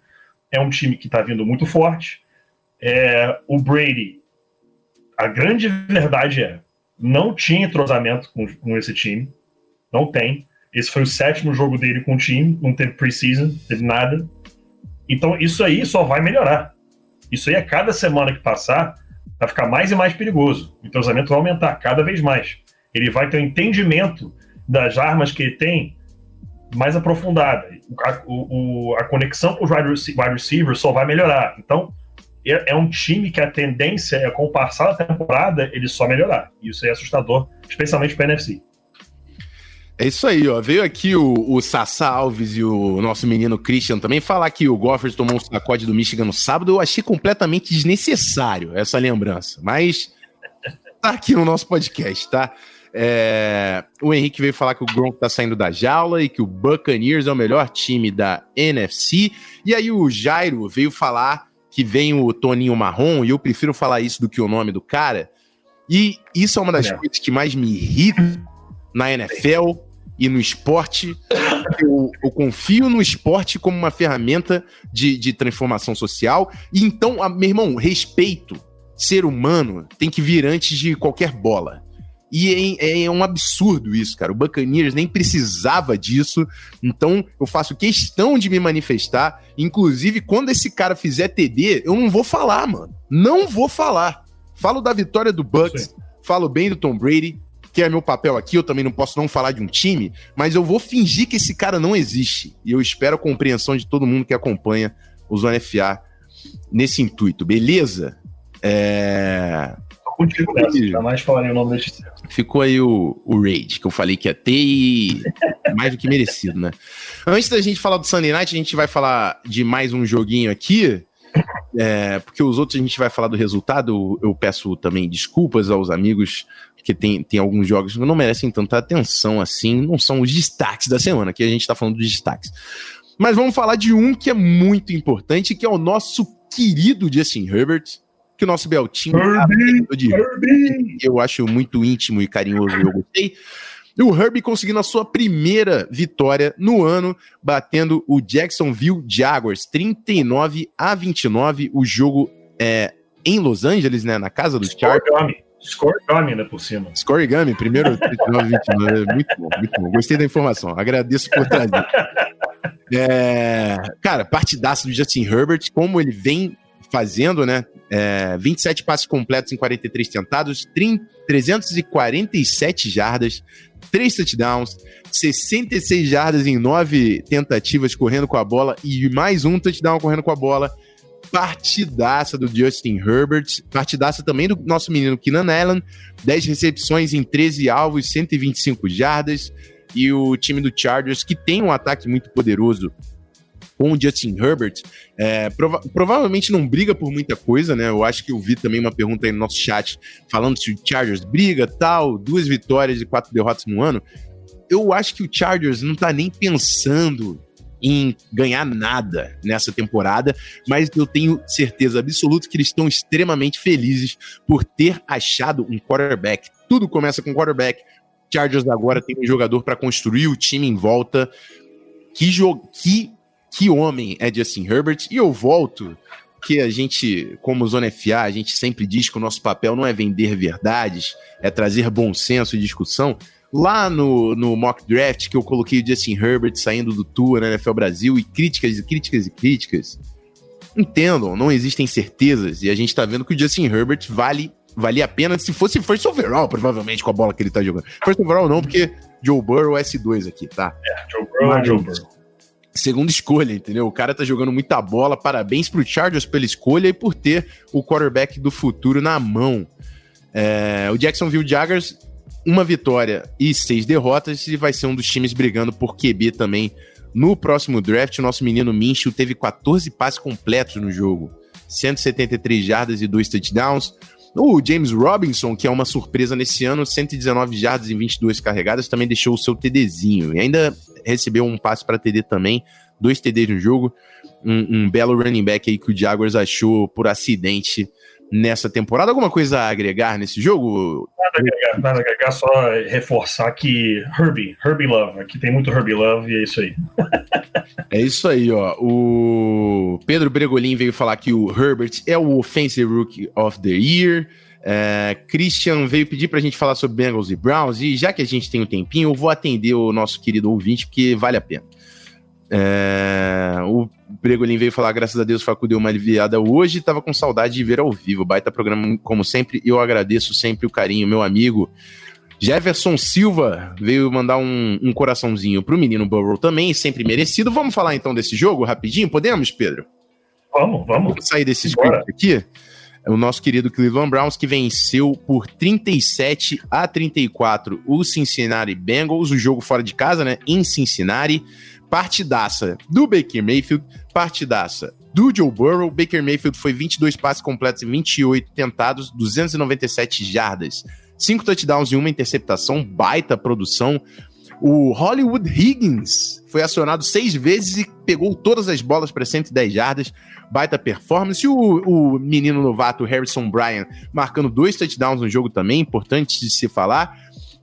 É um time que está vindo muito forte. É, o Brady, a grande verdade é, não tinha entrosamento com, com esse time. Não tem. Esse foi o sétimo jogo dele com o time, não teve preseason, teve nada. Então isso aí só vai melhorar. Isso aí a cada semana que passar vai ficar mais e mais perigoso. O entrosamento vai aumentar cada vez mais. Ele vai ter um entendimento das armas que ele tem mais aprofundada. A, o, a conexão com os wide receivers só vai melhorar. Então, é, é um time que a tendência é, com o passar da temporada, ele só melhorar. Isso é assustador, especialmente para a NFC.
É isso aí, ó. Veio aqui o, o Sassá Alves e o nosso menino Christian também falar que o Gophers tomou um sacode do Michigan no sábado. Eu achei completamente desnecessário essa lembrança. Mas tá aqui no nosso podcast, tá? É, o Henrique veio falar que o Gronk tá saindo da jaula e que o Buccaneers é o melhor time da NFC. E aí o Jairo veio falar que vem o Toninho Marrom, e eu prefiro falar isso do que o nome do cara. E isso é uma das é. coisas que mais me irrita na NFL e no esporte. Eu, eu, confio no esporte como uma ferramenta de, de transformação social. E então, a, meu irmão, respeito. Ser humano tem que vir antes de qualquer bola. E é, é, um absurdo isso, cara. O Buccaneers nem precisava disso. Então, eu faço questão de me manifestar. Inclusive, quando esse cara fizer TD, eu não vou falar, mano. Não vou falar. Falo da vitória do Bucks, falo bem do Tom Brady, que é meu papel aqui. Eu também não posso não falar de um time, mas eu vou fingir que esse cara não existe. E eu espero a compreensão de todo mundo que acompanha o Zona FA nesse intuito, beleza? É
contigo nessa, jamais falarei o nome deste
Ficou aí o, o Raid, que eu falei que ia ter e mais do que merecido, né? Antes da gente falar do Sunday Night, a gente vai falar de mais um joguinho aqui, é, porque os outros a gente vai falar do resultado. Eu peço também desculpas aos amigos, porque tem, tem alguns jogos que não merecem tanta atenção assim, não são os destaques da semana, que a gente tá falando dos destaques. Mas vamos falar de um que é muito importante, que é o nosso querido Justin Herbert, que o nosso Beltinho Herbie, de Herbie. eu acho muito íntimo e carinhoso, eu gostei. E o Herbie conseguindo a sua primeira vitória no ano, batendo o Jacksonville Jaguars 39 a 29, o jogo é em Los Angeles, né, na casa dos Chargers.
Scoregami, né, por cima.
Scoregami, primeiro 39 29, muito bom, muito bom. Gostei da informação, agradeço por trazer. É, cara, partidaço do Justin Herbert, como ele vem fazendo, né? É, 27 passes completos em 43 tentados, 30, 347 jardas, 3 touchdowns, 66 jardas em 9 tentativas correndo com a bola e mais um touchdown correndo com a bola. Partidaça do Justin Herbert, partidaça também do nosso menino Keenan Allen, 10 recepções em 13 alvos, 125 jardas. E o time do Chargers, que tem um ataque muito poderoso com o Justin Herbert, é, prova provavelmente não briga por muita coisa, né? Eu acho que eu vi também uma pergunta aí no nosso chat falando se o Chargers briga, tal, duas vitórias e quatro derrotas no ano. Eu acho que o Chargers não tá nem pensando em ganhar nada nessa temporada, mas eu tenho certeza absoluta que eles estão extremamente felizes por ter achado um quarterback. Tudo começa com quarterback. Chargers agora tem um jogador para construir o time em volta. Que, que que homem é Justin Herbert. E eu volto que a gente, como Zona FA, a gente sempre diz que o nosso papel não é vender verdades, é trazer bom senso e discussão. Lá no, no mock draft que eu coloquei o Justin Herbert saindo do tour na NFL Brasil e críticas e críticas e críticas. entendam, não existem certezas. E a gente tá vendo que o Justin Herbert vale, vale a pena se fosse first overall, provavelmente, com a bola que ele tá jogando. First overall não, porque Joe Burrow é S2 aqui, tá?
É, Joe Burrow é Joe Burrow.
Segunda escolha, entendeu? O cara tá jogando muita bola. Parabéns pro Chargers pela escolha e por ter o quarterback do futuro na mão. É, o Jacksonville Jaguars, uma vitória e seis derrotas, e vai ser um dos times brigando por QB também no próximo draft. O nosso menino Minshew teve 14 passes completos no jogo, 173 jardas e dois touchdowns. O James Robinson, que é uma surpresa nesse ano, 119 jardas e 22 carregadas, também deixou o seu TDzinho. E ainda recebeu um passe para TD também, dois TDs no jogo. Um, um, belo running back aí que o Jaguars achou por acidente nessa temporada. Alguma coisa a agregar nesse jogo?
Nada a agregar, nada a agregar, só reforçar que Herbie, Herbie Love, aqui tem muito Herbie Love e é isso aí.
é isso aí, ó. O Pedro Bregolin veio falar que o Herbert é o Offensive Rookie of the Year. É, Christian veio pedir pra gente falar sobre Bengals e Browns, e já que a gente tem um tempinho, eu vou atender o nosso querido ouvinte, porque vale a pena. É, o Bregolin veio falar, graças a Deus, o Facu deu uma aliviada hoje, tava com saudade de ver ao vivo. Baita programa, como sempre, eu agradeço sempre o carinho, meu amigo. Jefferson Silva veio mandar um, um coraçãozinho pro menino Burrow também, sempre merecido. Vamos falar então desse jogo rapidinho? Podemos, Pedro?
Vamos, vamos. Vamos
sair desse script aqui. É o nosso querido Cleveland Browns que venceu por 37 a 34 o Cincinnati Bengals, o jogo fora de casa, né, em Cincinnati partidaça do Baker Mayfield, partidaça do Joe Burrow. Baker Mayfield foi 22 passes completos e 28 tentados, 297 jardas, 5 touchdowns e uma interceptação, baita produção. O Hollywood Higgins foi acionado seis vezes e pegou todas as bolas para 110 jardas, baita performance. O, o menino novato Harrison Bryan marcando dois touchdowns no jogo também, importante de se falar.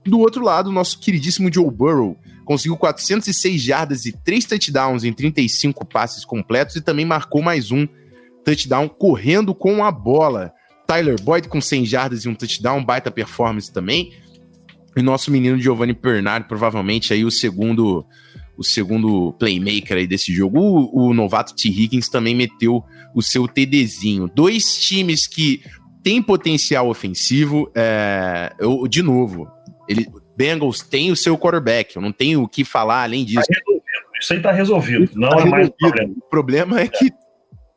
Do outro lado, o nosso queridíssimo Joe Burrow conseguiu 406 jardas e 3 touchdowns em 35 passes completos e também marcou mais um touchdown correndo com a bola. Tyler Boyd com 100 jardas e um touchdown, baita performance também. E nosso menino Giovanni Bernard, provavelmente aí o segundo o segundo playmaker aí desse jogo. O, o novato T. Higgins também meteu o seu TDzinho. Dois times que têm potencial ofensivo. É, eu, de novo, ele, Bengals tem o seu quarterback. Eu não tenho o que falar além disso. Tá
Isso aí tá resolvido. Não tá é mais resolvido. problema.
O problema é, é. que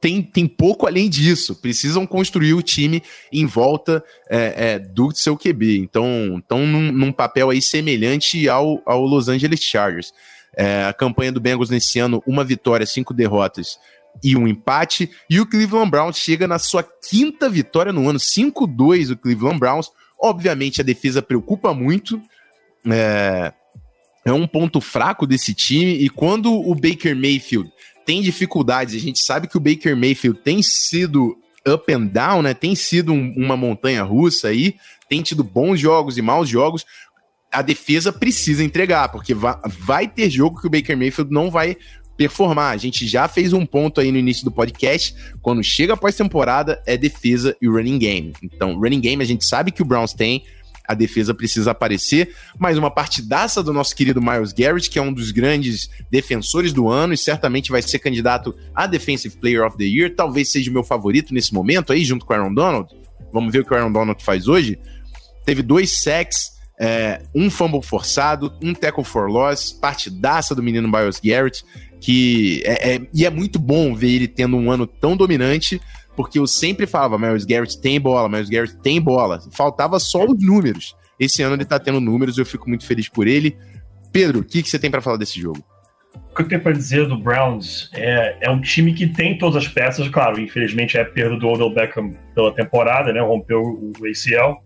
tem, tem pouco além disso. Precisam construir o time em volta é, é, do seu QB. Então, estão num, num, papel aí semelhante ao, ao Los Angeles Chargers. É, a campanha do Bengals nesse ano, uma vitória, cinco derrotas e um empate. E o Cleveland Browns chega na sua quinta vitória no ano, 5-2 o Cleveland Browns. Obviamente a defesa preocupa muito, é, é um ponto fraco desse time. E quando o Baker Mayfield tem dificuldades, a gente sabe que o Baker Mayfield tem sido up and down, né? Tem sido um, uma montanha russa aí, tem tido bons jogos e maus jogos. A defesa precisa entregar, porque vai, vai ter jogo que o Baker Mayfield não vai performar. A gente já fez um ponto aí no início do podcast. Quando chega após temporada, é defesa e running game. Então, running game a gente sabe que o Browns tem, a defesa precisa aparecer. Mais uma partidaça do nosso querido Miles Garrett, que é um dos grandes defensores do ano e certamente vai ser candidato a Defensive Player of the Year. Talvez seja o meu favorito nesse momento aí, junto com o Aaron Donald. Vamos ver o que o Aaron Donald faz hoje. Teve dois sacks, é, um fumble forçado, um tackle for loss, partidaça do menino Miles Garrett, que é, é, e é muito bom ver ele tendo um ano tão dominante porque eu sempre falava, Miles Garrett tem bola, Miles Garrett tem bola. Faltava só os números. Esse ano ele tá tendo números, eu fico muito feliz por ele. Pedro, o que, que você tem para falar desse jogo?
O que eu tenho para dizer do Browns é, é um time que tem todas as peças, claro, infelizmente é a perda do Odell Beckham pela temporada, né, rompeu o ACL.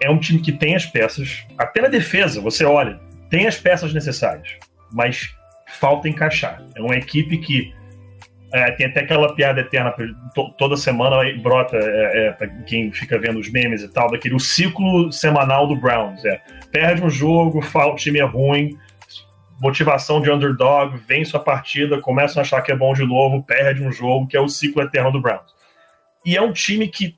É um time que tem as peças, até na defesa, você olha, tem as peças necessárias, mas falta encaixar. É uma equipe que é, tem até aquela piada eterna, toda semana brota, é, é, pra quem fica vendo os memes e tal, daquele o ciclo semanal do Browns. É, perde um jogo, fala, o time é ruim, motivação de underdog, vence a partida, começam a achar que é bom de novo, perde um jogo, que é o ciclo eterno do Browns. E é um time que,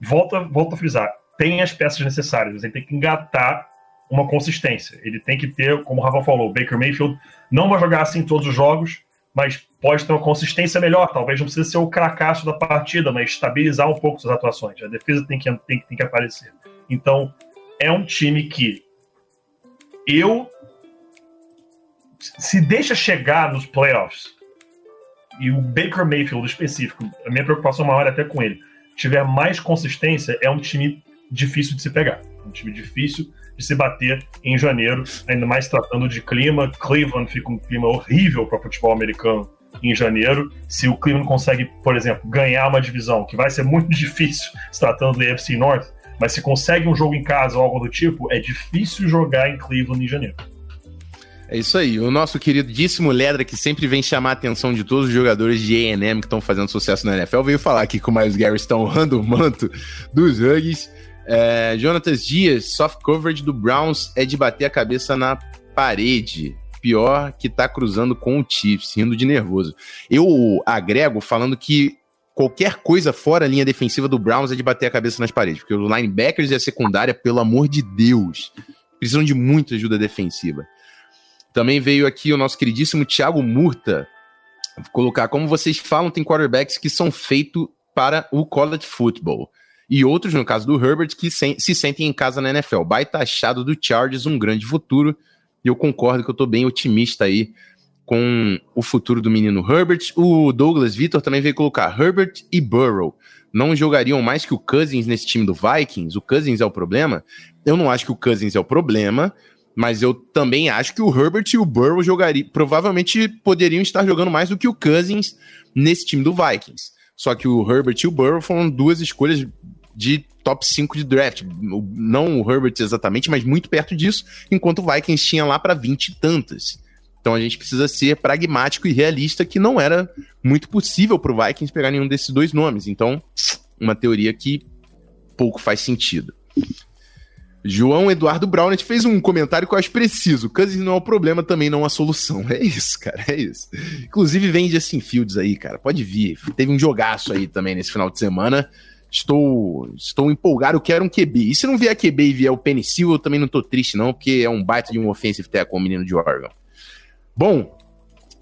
volta, volta a frisar, tem as peças necessárias, ele tem que engatar uma consistência. Ele tem que ter, como o Rafa falou, Baker Mayfield não vai jogar assim todos os jogos, mas pode ter uma consistência melhor. Talvez não precise ser o cracaço da partida, mas estabilizar um pouco suas atuações. A defesa tem que, tem, tem que aparecer. Então, é um time que eu se deixa chegar nos playoffs e o Baker Mayfield específico, a minha preocupação maior é até com ele, tiver mais consistência, é um time difícil de se pegar. Um time difícil de se bater em janeiro, ainda mais tratando de clima. Cleveland fica um clima horrível para futebol americano em janeiro. Se o Cleveland consegue, por exemplo, ganhar uma divisão, que vai ser muito difícil se tratando do AFC North, mas se consegue um jogo em casa ou algo do tipo, é difícil jogar em Cleveland em janeiro.
É isso aí. O nosso queridíssimo Ledra, que sempre vem chamar a atenção de todos os jogadores de A&M que estão fazendo sucesso na NFL, veio falar aqui que o Miles Garrett está honrando o manto dos Hugs. É, Jonatas Dias, soft coverage do Browns é de bater a cabeça na parede. Pior que tá cruzando com o Chiefs, rindo de nervoso. Eu agrego falando que qualquer coisa fora a linha defensiva do Browns é de bater a cabeça nas paredes, porque os linebackers e a secundária, pelo amor de Deus, precisam de muita ajuda defensiva. Também veio aqui o nosso queridíssimo Thiago Murta colocar, como vocês falam, tem quarterbacks que são feitos para o college football. E outros, no caso do Herbert, que se, se sentem em casa na NFL. Baita achado do Chargers, um grande futuro. E eu concordo que eu estou bem otimista aí com o futuro do menino Herbert. O Douglas Vitor também veio colocar Herbert e Burrow. Não jogariam mais que o Cousins nesse time do Vikings? O Cousins é o problema? Eu não acho que o Cousins é o problema, mas eu também acho que o Herbert e o Burrow jogariam, provavelmente poderiam estar jogando mais do que o Cousins nesse time do Vikings. Só que o Herbert e o Burrow foram duas escolhas de top 5 de draft. Não o Herbert exatamente, mas muito perto disso, enquanto o Vikings tinha lá para 20 e tantas. Então a gente precisa ser pragmático e realista que não era muito possível para o Vikings pegar nenhum desses dois nomes. Então, uma teoria que pouco faz sentido. João Eduardo Brownet fez um comentário que eu acho preciso. Cousins não é o problema, também não é a solução. É isso, cara, é isso. Inclusive vem Justin Fields aí, cara. Pode vir. Teve um jogaço aí também nesse final de semana. Estou, estou empolgado, eu quero um QB. E se não vier QB e vier o Penicil, eu também não tô triste não, porque é um baita de um offensive tackle, o menino de Oregon. Bom,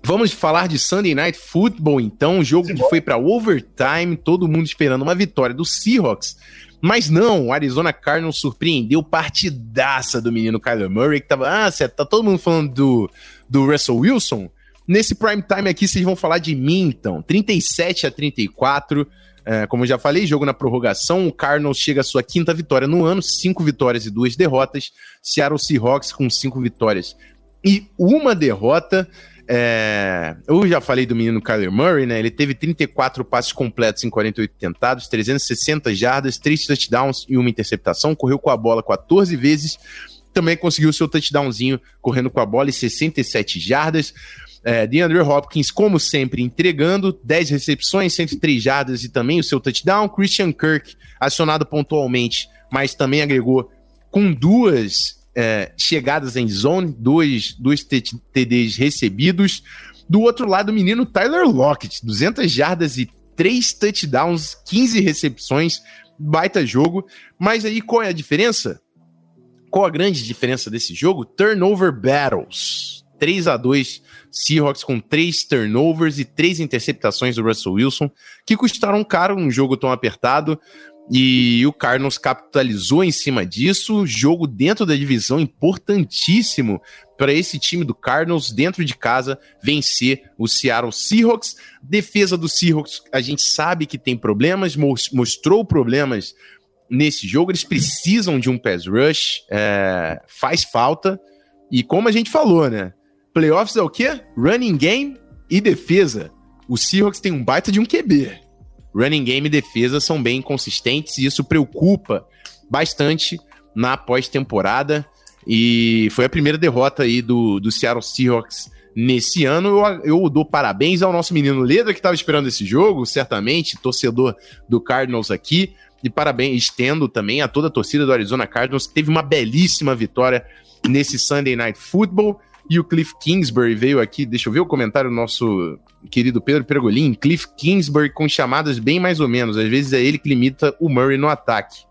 vamos falar de Sunday Night Football então, um jogo que foi para overtime, todo mundo esperando uma vitória do Seahawks mas não, o Arizona Cardinals surpreendeu partidaça do menino Kyler Murray, que tava, ah, certo, tá todo mundo falando do, do Russell Wilson. Nesse prime time aqui, vocês vão falar de mim, então. 37 a 34. É, como já falei, jogo na prorrogação. O Cardinals chega à sua quinta vitória no ano, cinco vitórias e duas derrotas. Seattle Seahawks com cinco vitórias e uma derrota. É, eu já falei do menino Kyler Murray, né? Ele teve 34 passes completos em 48 tentados, 360 jardas, 3 touchdowns e uma interceptação. Correu com a bola 14 vezes. Também conseguiu seu touchdownzinho correndo com a bola e 67 jardas. É, DeAndre Hopkins, como sempre, entregando 10 recepções, 103 jardas e também o seu touchdown. Christian Kirk, acionado pontualmente, mas também agregou com duas é, chegadas em zone, dois, dois TDs recebidos. Do outro lado, o menino Tyler Lockett, 200 jardas e 3 touchdowns, 15 recepções, baita jogo. Mas aí qual é a diferença? Qual a grande diferença desse jogo? Turnover Battles. 3 a 2 Seahawks com 3 turnovers e 3 interceptações do Russell Wilson, que custaram caro um jogo tão apertado. E o Cardinals capitalizou em cima disso. Jogo dentro da divisão importantíssimo para esse time do Cardinals dentro de casa vencer o Seattle Seahawks. Defesa do Seahawks, a gente sabe que tem problemas, mostrou problemas nesse jogo. Eles precisam de um pass rush, é, faz falta. E como a gente falou, né? Playoffs é o quê? Running game e defesa. O Seahawks tem um baita de um QB running game e defesa são bem consistentes e isso preocupa bastante na pós-temporada. E foi a primeira derrota aí do, do Seattle Seahawks nesse ano. Eu, eu dou parabéns ao nosso menino Leda, que estava esperando esse jogo, certamente, torcedor do Cardinals aqui. E parabéns, estendo também a toda a torcida do Arizona Cardinals, que teve uma belíssima vitória nesse Sunday Night Football. E o Cliff Kingsbury veio aqui, deixa eu ver o comentário do nosso querido Pedro Pergolin. Cliff Kingsbury com chamadas bem mais ou menos. Às vezes é ele que limita o Murray no ataque.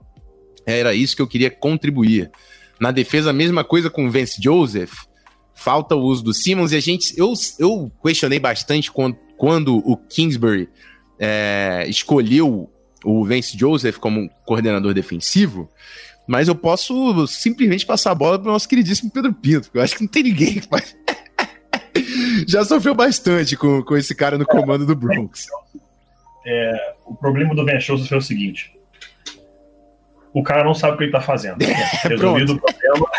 Era isso que eu queria contribuir. Na defesa, a mesma coisa com o Vance Joseph. falta o uso do Simmons e a gente. Eu, eu questionei bastante quando, quando o Kingsbury é, escolheu o Vance Joseph como coordenador defensivo, mas eu posso simplesmente passar a bola para o nosso queridíssimo Pedro Pinto, porque eu acho que não tem ninguém que faz. Já sofreu bastante com, com esse cara no comando do Bronx.
É, o problema do Vance Joseph é o seguinte: o cara não sabe o que ele tá fazendo. É, resolvido o problema.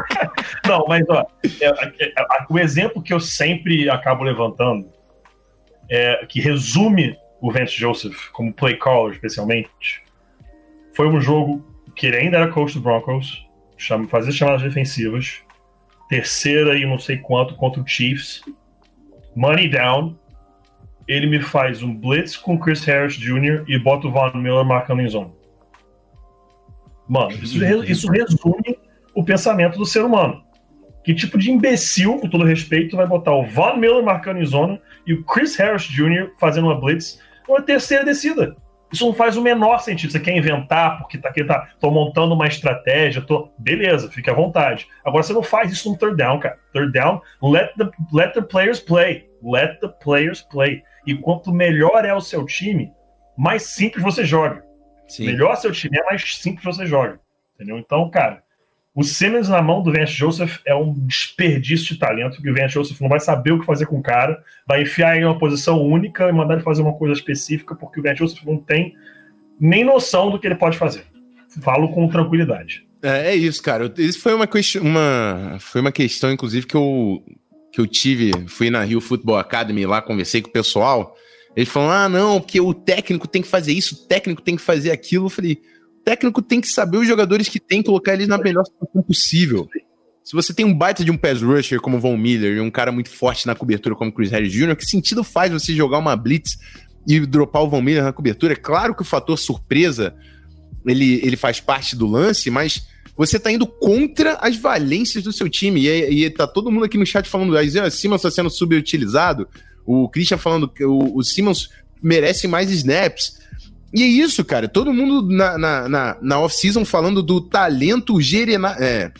não, mas ó, é, é, o exemplo que eu sempre acabo levantando, é, que resume o Vance Joseph como play caller, especialmente, foi um jogo que ele ainda era coach do Broncos, chama, fazia chamadas defensivas, terceira e não sei quanto contra o Chiefs, money down, ele me faz um blitz com Chris Harris Jr. e bota o Von Miller marcando em zone. Mano, isso, isso resume o pensamento do ser humano. Que tipo de imbecil, com todo respeito, vai botar o Von Miller marcando em zona e o Chris Harris Jr. fazendo uma blitz uma terceira descida? Isso não faz o menor sentido. Você quer inventar porque tá, aqui, tá, tô montando uma estratégia, tô. Beleza, fique à vontade. Agora você não faz isso no third down, cara. Third down, let the, let the players play. Let the players play. E quanto melhor é o seu time, mais simples você joga. Sim. Melhor seu time é mais simples você joga. Entendeu? Então, cara, o Simmons na mão do Vance Joseph é um desperdício de talento, que o Vance Joseph não vai saber o que fazer com o cara, vai enfiar em uma posição única e mandar ele fazer uma coisa específica, porque o Vance Joseph não tem nem noção do que ele pode fazer. Falo com tranquilidade.
É, é isso, cara. Isso foi uma, uma, foi uma questão, inclusive, que eu, que eu tive. Fui na Rio Football Academy lá, conversei com o pessoal. Eles falaram: ah, não, porque o técnico tem que fazer isso, o técnico tem que fazer aquilo. Eu falei: técnico tem que saber os jogadores que tem, colocar eles na melhor situação possível. Se você tem um baita de um pass rusher como Von Miller e um cara muito forte na cobertura como Chris Harris Jr., que sentido faz você jogar uma blitz e dropar o Von Miller na cobertura? É claro que o fator surpresa ele, ele faz parte do lance, mas você tá indo contra as valências do seu time. E, e tá todo mundo aqui no chat falando, ah, Simmons tá sendo subutilizado. O Christian falando que o, o Simmons merece mais snaps. E é isso, cara. Todo mundo na, na, na, na off-season falando do talento gerena, é,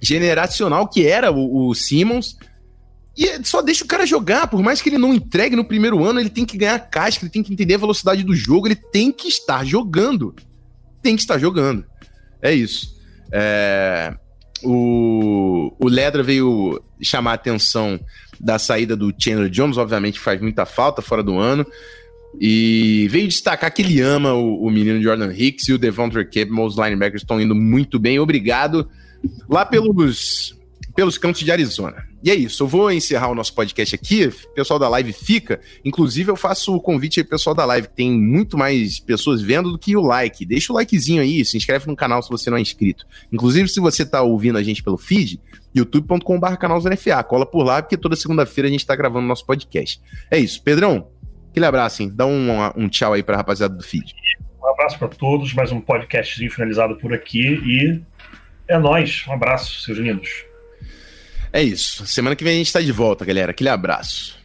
generacional que era o, o Simmons. E só deixa o cara jogar, por mais que ele não entregue no primeiro ano, ele tem que ganhar casca, ele tem que entender a velocidade do jogo, ele tem que estar jogando. Tem que estar jogando. É isso. É, o, o Ledra veio chamar a atenção da saída do Chandler Jones, obviamente faz muita falta fora do ano. E veio destacar que ele ama o, o menino Jordan Hicks e o Devontae Campbell, os linebackers estão indo muito bem. Obrigado. Lá pelos, pelos cantos de Arizona. E é isso, eu vou encerrar o nosso podcast aqui. O pessoal da live fica. Inclusive, eu faço o convite aí, pessoal da live, que tem muito mais pessoas vendo do que o like. Deixa o likezinho aí, se inscreve no canal se você não é inscrito. Inclusive, se você está ouvindo a gente pelo feed, youtube.com.br canal NFA. Cola por lá, porque toda segunda-feira a gente está gravando nosso podcast. É isso, Pedrão. Aquele abraço, hein? Dá um, um tchau aí para a rapaziada do feed.
Um abraço para todos, mais um podcastzinho finalizado por aqui e é nós. Um abraço, seus lindos.
É isso. Semana que vem a gente está de volta, galera. Aquele abraço.